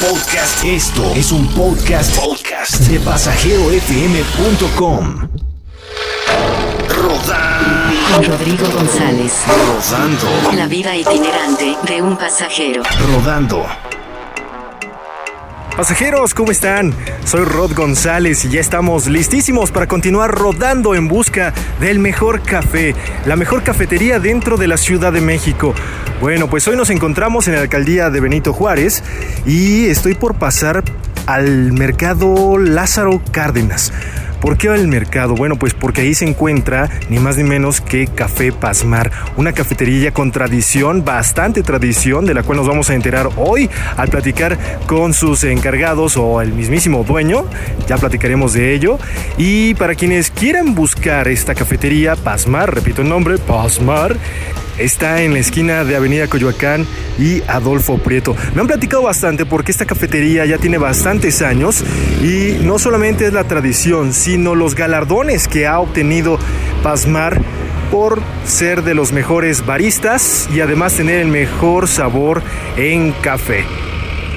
podcast. Esto es un podcast, podcast de pasajerofm.com. Rodando. Con Rodrigo González. Rodando. La vida itinerante de un pasajero. Rodando. Pasajeros, ¿cómo están? Soy Rod González y ya estamos listísimos para continuar rodando en busca del mejor café, la mejor cafetería dentro de la Ciudad de México. Bueno, pues hoy nos encontramos en la alcaldía de Benito Juárez y estoy por pasar al mercado Lázaro Cárdenas. ¿Por qué al mercado? Bueno, pues porque ahí se encuentra ni más ni menos que Café Pasmar, una cafetería con tradición, bastante tradición, de la cual nos vamos a enterar hoy al platicar con sus encargados o el mismísimo dueño. Ya platicaremos de ello. Y para quienes quieran buscar esta cafetería, Pasmar, repito el nombre, Pasmar, Está en la esquina de Avenida Coyoacán y Adolfo Prieto. Me han platicado bastante porque esta cafetería ya tiene bastantes años y no solamente es la tradición, sino los galardones que ha obtenido Pasmar por ser de los mejores baristas y además tener el mejor sabor en café.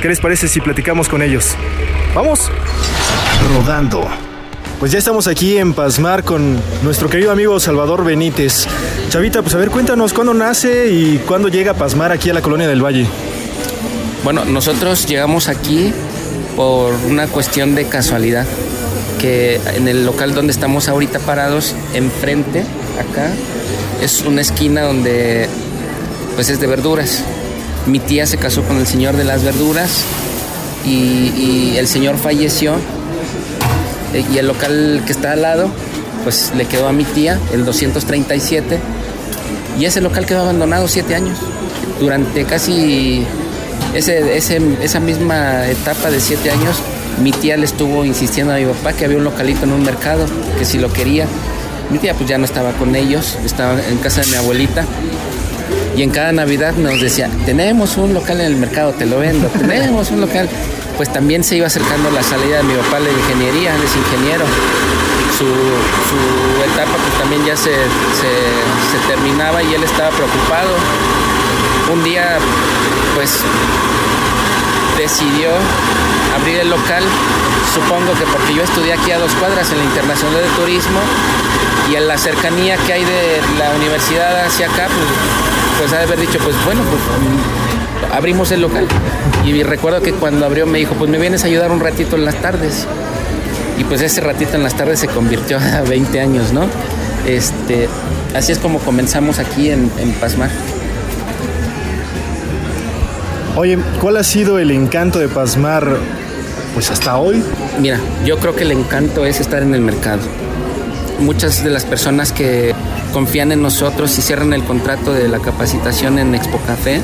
¿Qué les parece si platicamos con ellos? ¡Vamos! Rodando. Pues ya estamos aquí en Pasmar con nuestro querido amigo Salvador Benítez. Chavita, pues a ver, cuéntanos cuándo nace y cuándo llega Pasmar aquí a la colonia del Valle. Bueno, nosotros llegamos aquí por una cuestión de casualidad, que en el local donde estamos ahorita parados, enfrente, acá, es una esquina donde pues es de verduras. Mi tía se casó con el señor de las verduras y, el señor falleció y el local que está al lado, pues le quedó a mi tía, el 237, y ese local quedó abandonado siete años. Durante casi ese, esa misma etapa de siete años, mi tía le estuvo insistiendo a mi papá que había un localito en un mercado, que si lo quería. Mi tía pues ya no estaba con ellos, estaba en casa de mi abuelita. Y en cada Navidad nos decía, tenemos un local en el mercado, te lo vendo, tenemos un local pues también se iba acercando la salida de mi papá de ingeniería, es ingeniero. Su, su etapa pues también ya se, se, se terminaba y él estaba preocupado. Un día pues decidió abrir el local, supongo que porque yo estudié aquí a dos cuadras en la Internacional de Turismo y en la cercanía que hay de la universidad hacia acá, pues, pues ha de haber dicho, pues bueno, pues abrimos el local. Y recuerdo que cuando abrió me dijo, pues me vienes a ayudar un ratito en las tardes. Y pues ese ratito en las tardes se convirtió a 20 años, ¿no? Este, así es como comenzamos aquí en, en Pasmar. Oye, ¿cuál ha sido el encanto de Pasmar pues hasta hoy? Mira, yo creo que el encanto es estar en el mercado. Muchas de las personas que confían en nosotros y cierran el contrato de la capacitación en Expo Café,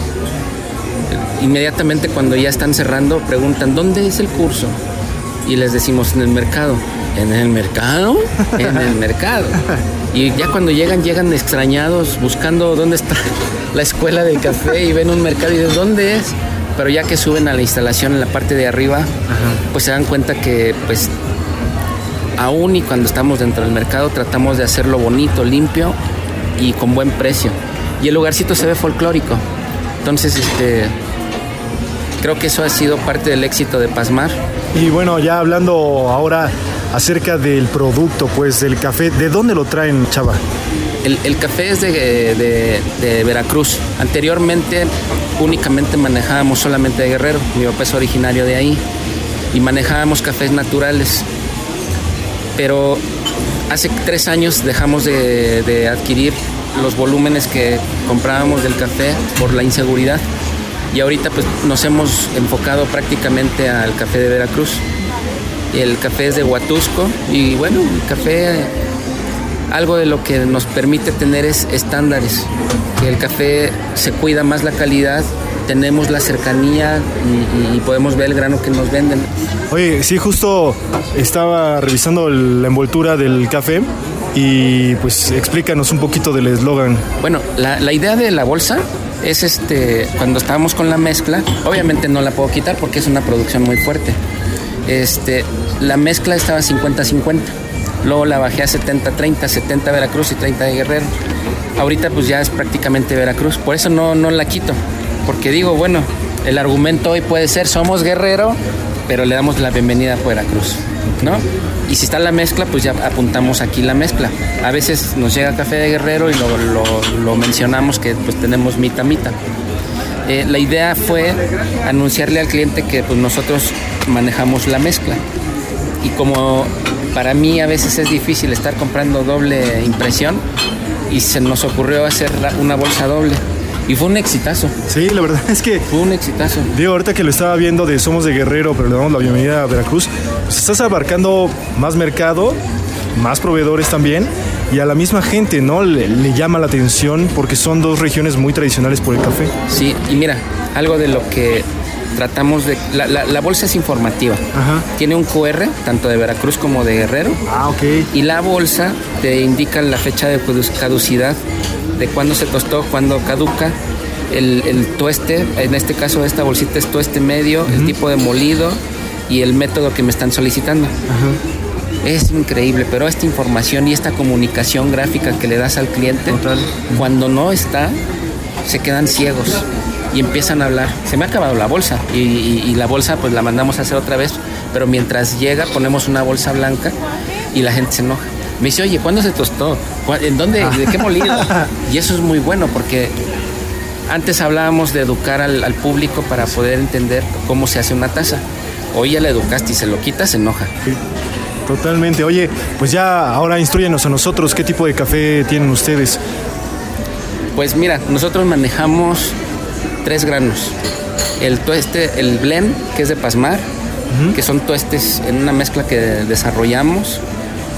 inmediatamente cuando ya están cerrando preguntan, ¿dónde es el curso? Y les decimos, en el mercado. ¿En el mercado? En el mercado. Y ya cuando llegan, llegan extrañados, buscando dónde está la escuela de café y ven un mercado y dicen, ¿dónde es? Pero ya que suben a la instalación en la parte de arriba, pues se dan cuenta que pues aún y cuando estamos dentro del mercado tratamos de hacerlo bonito, limpio y con buen precio. Y el lugarcito se ve folclórico. Entonces, este, creo que eso ha sido parte del éxito de Pasmar. Y bueno, ya hablando ahora acerca del producto, pues del café, ¿de dónde lo traen, Chava? El, el café es de, de- de Veracruz. Anteriormente únicamente manejábamos solamente de Guerrero. Mi papá es originario de ahí. Y manejábamos cafés naturales. Pero hace tres años dejamos de, de adquirir los volúmenes que comprábamos del café por la inseguridad. Y ahorita pues nos hemos enfocado prácticamente al café de Veracruz. El café es de Huatusco y bueno, el café algo de lo que nos permite tener es estándares, que el café se cuida más la calidad, tenemos la cercanía y, y podemos ver el grano que nos venden. Oye, sí, justo estaba revisando la envoltura del café y pues explícanos un poquito del eslogan. Bueno, la, idea de la bolsa es este, cuando estábamos con la mezcla, obviamente no la puedo quitar porque es una producción muy fuerte. Este, la mezcla estaba 50-50. Luego la bajé a 70-30, 70 Veracruz y 30 de Guerrero. Ahorita pues ya es prácticamente Veracruz. Por eso no, no la quito. Porque digo, bueno, El argumento hoy puede ser, somos guerrero, pero le damos la bienvenida a Veracruz, ¿no? Y si está la mezcla, pues ya apuntamos aquí la mezcla. A veces nos llega café de guerrero y lo, lo- mencionamos que pues tenemos mita mita. Eh, la idea fue anunciarle al cliente que pues, nosotros manejamos la mezcla. Y como para mí a veces es difícil estar comprando doble impresión, y se nos ocurrió hacer una bolsa doble. Y fue un exitazo, Sí, la verdad es que fue un exitazo. Digo, ahorita que lo estaba viendo de Somos de Guerrero, pero le damos la bienvenida a Veracruz, pues estás abarcando más mercado, más proveedores también, y a la misma gente, ¿no? Le, le llama la atención porque son dos regiones muy tradicionales por el café. Sí, y mira, algo de lo que tratamos de... La, la- la bolsa es informativa. Ajá. Tiene un QR, tanto de Veracruz como de Guerrero. Ah, ok. Y la bolsa te indica la fecha de caduc- caducidad, de cuándo se tostó, cuándo caduca. El, el tueste, en este caso esta bolsita es tueste medio, el tipo de molido y el método que me están solicitando. Es increíble, pero esta información y esta comunicación gráfica que le das al cliente, Total. cuando no está, se quedan ciegos y empiezan a hablar. Se me ha acabado la bolsa y, y- y la bolsa pues la mandamos a hacer otra vez, pero mientras llega ponemos una bolsa blanca y la gente se enoja. Me dice, oye, ¿cuándo se tostó? ¿Cuá- ¿En dónde? ¿De qué molido? Y eso es muy bueno porque antes hablábamos de educar al, al público para poder entender cómo se hace una taza. Hoy ya le educaste y se lo quitas, se enoja. Sí, Totalmente. Oye, pues ya ahora instruyenos a nosotros qué tipo de café tienen ustedes. Pues mira, nosotros manejamos tres granos. El tueste, el blend, que es de Pasmar, que son tuestes en una mezcla que desarrollamos.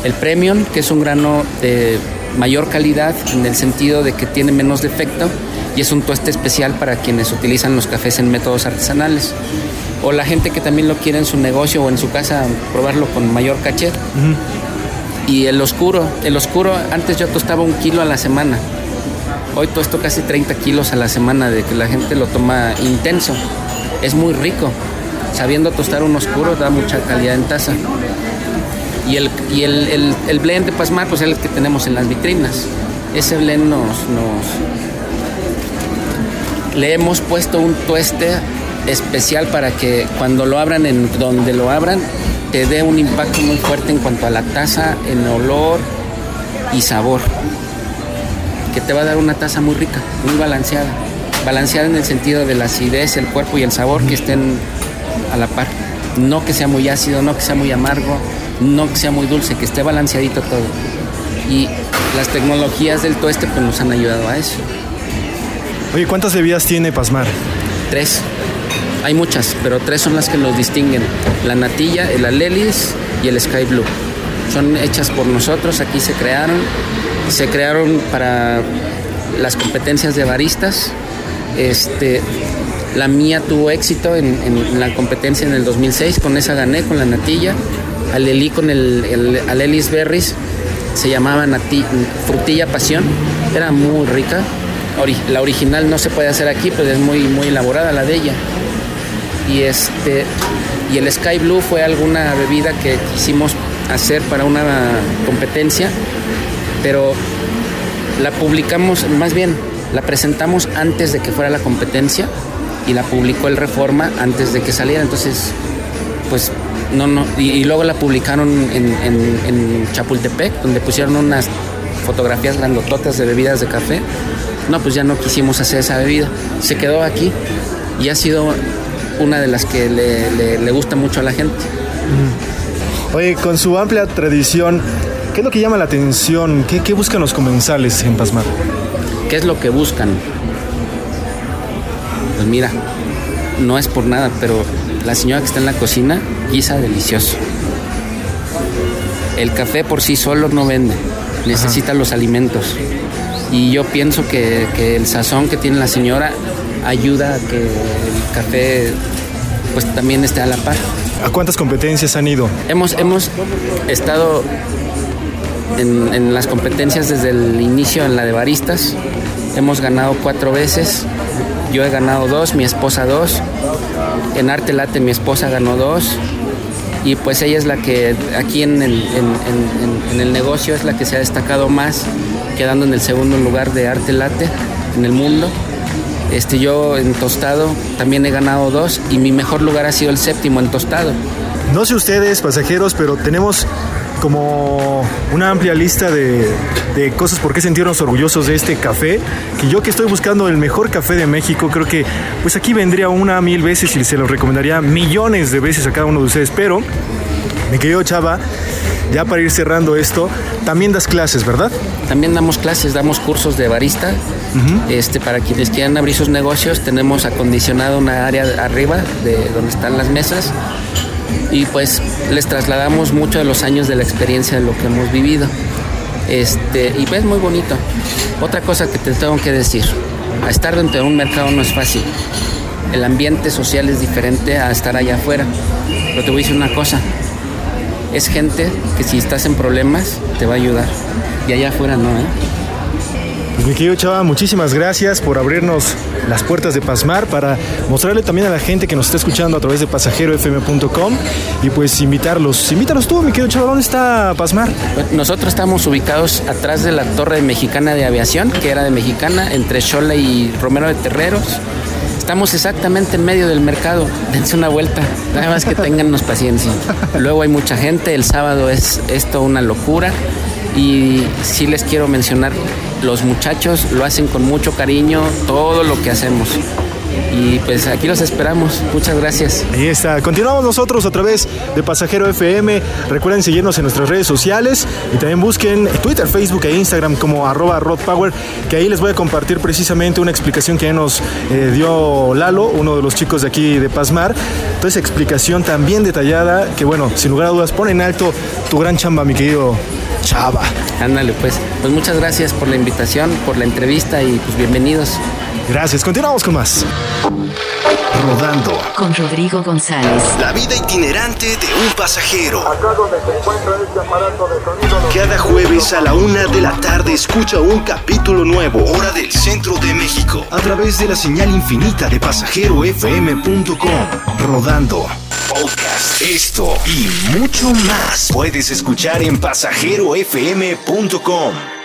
El premium, que es un grano de mayor calidad en el sentido de que tiene menos defecto y es un tueste especial para quienes utilizan los cafés en métodos artesanales. O la gente que también lo quiere en su negocio o en su casa probarlo con mayor caché. Y el oscuro, el oscuro, antes yo tostaba un kilo a la semana. Hoy tosto casi 30 kilos a la semana de que la gente lo toma intenso. Es muy rico. Sabiendo tostar un oscuro da mucha calidad en taza. Y el, y el- el blend de Pasmar, pues es el que tenemos en las vitrinas. Ese blend nos, nos... Le hemos puesto un tueste especial para que cuando lo abran en donde lo abran, te dé un impacto muy fuerte en cuanto a la taza, en olor y sabor que te va a dar una taza muy rica, muy balanceada. Balanceada en el sentido de la acidez, el cuerpo y el sabor que estén a la par. No que sea muy ácido, no que sea muy amargo, no que sea muy dulce, que esté balanceadito todo. Y las tecnologías del tueste pues nos han ayudado a eso. Oye, ¿cuántas bebidas tiene Pasmar? Tres. Hay muchas, pero tres son las que los distinguen. La natilla, el alelis y el sky blue. Son hechas por nosotros, aquí se crearon. Se crearon para las competencias de baristas. Este, la mía tuvo éxito en, la competencia en el 2006, con esa gané, con la natilla. Alelí con el, el alelis berries, se llamaba nati- frutilla pasión, era muy rica. Ori- la original no se puede hacer aquí, pero es muy, muy elaborada la de ella. Y este y el Sky Blue fue alguna bebida que quisimos hacer para una competencia, pero la publicamos, más bien, la presentamos antes de que fuera la competencia y la publicó el Reforma antes de que saliera. Entonces, pues no, no. Y, luego la publicaron en, Chapultepec, donde pusieron unas fotografías grandototas de bebidas de café. No, pues ya no quisimos hacer esa bebida. Se quedó aquí y ha sido una de las que le- le gusta mucho a la gente. Oye, con su amplia tradición, ¿qué es lo que llama la atención? ¿Qué, qué buscan los comensales en Pasmar? ¿Qué es lo que buscan? Pues mira, no es por nada, pero la señora que está en la cocina guisa delicioso. El café por sí solo no vende, necesita los alimentos. Y yo pienso que, que el sazón que tiene la señora ayuda a que el café pues también esté a la par. ¿A cuántas competencias han ido? Hemos, hemos estado en, en las competencias desde el inicio en la de baristas. Hemos ganado cuatro veces. Yo he ganado dos, mi esposa dos. En Arte Late mi esposa ganó dos. Y pues ella es la que aquí en el, negocio es la que se ha destacado más, quedando en el segundo lugar de Arte Late en el mundo. Este, yo en tostado también he ganado dos y mi mejor lugar ha sido el séptimo en tostado. No sé ustedes, pasajeros, pero tenemos como una amplia lista de, de, cosas por qué sentirnos orgullosos de este café. Que yo que estoy buscando el mejor café de México, creo que pues aquí vendría una mil veces y se lo recomendaría millones de veces a cada uno de ustedes. Pero, mi querido Chava, ya para ir cerrando esto, también das clases, ¿verdad? También damos clases, damos cursos de barista. Uh -huh. este, para quienes quieran abrir sus negocios, tenemos acondicionado una área arriba de donde están las mesas y pues les trasladamos mucho de los años de la experiencia de lo que hemos vivido. Este, y pues muy bonito. Otra cosa que te tengo que decir, a estar dentro de un mercado no es fácil. El ambiente social es diferente a estar allá afuera. Pero te voy a decir una cosa, es gente que si estás en problemas te va a ayudar. Y allá afuera no, ¿eh? Pues mi querido Chava, muchísimas gracias por abrirnos las puertas de Pasmar para mostrarle también a la gente que nos está escuchando a través de pasajerofm.com y pues invitarlos. Invítalos tú, mi querido Chava, ¿dónde está Pasmar? Nosotros estamos ubicados atrás de la Torre Mexicana de Aviación, que era de Mexicana, entre Xola y Romero de Terreros. Estamos exactamente en medio del mercado. Dense una vuelta. Nada más que tengannos paciencia. Luego hay mucha gente. El sábado es esto una locura. Y sí les quiero mencionar, los muchachos lo hacen con mucho cariño, todo lo que hacemos. Y pues aquí los esperamos. Muchas gracias. Ahí está. Continuamos nosotros a través de Pasajero FM. Recuerden seguirnos en nuestras redes sociales y también busquen Twitter, Facebook e Instagram como arroba rodpower, que ahí les voy a compartir precisamente una explicación que nos eh, dio Lalo, uno de los chicos de aquí de Pasmar. Entonces, explicación también detallada que, bueno, sin lugar a dudas, pone en alto tu gran chamba, mi querido Chava. Ándale, pues. Pues muchas gracias por la invitación, por la entrevista y pues bienvenidos. Gracias. Continuamos con más. Rodando. Con Rodrigo González. La vida itinerante de un pasajero. Cada jueves a la una de la tarde escucha un capítulo nuevo. Hora del centro de México. A través de la señal infinita de pasajerofm.com. Rodando. Podcast. Esto y mucho más puedes escuchar en pasajerofm.com.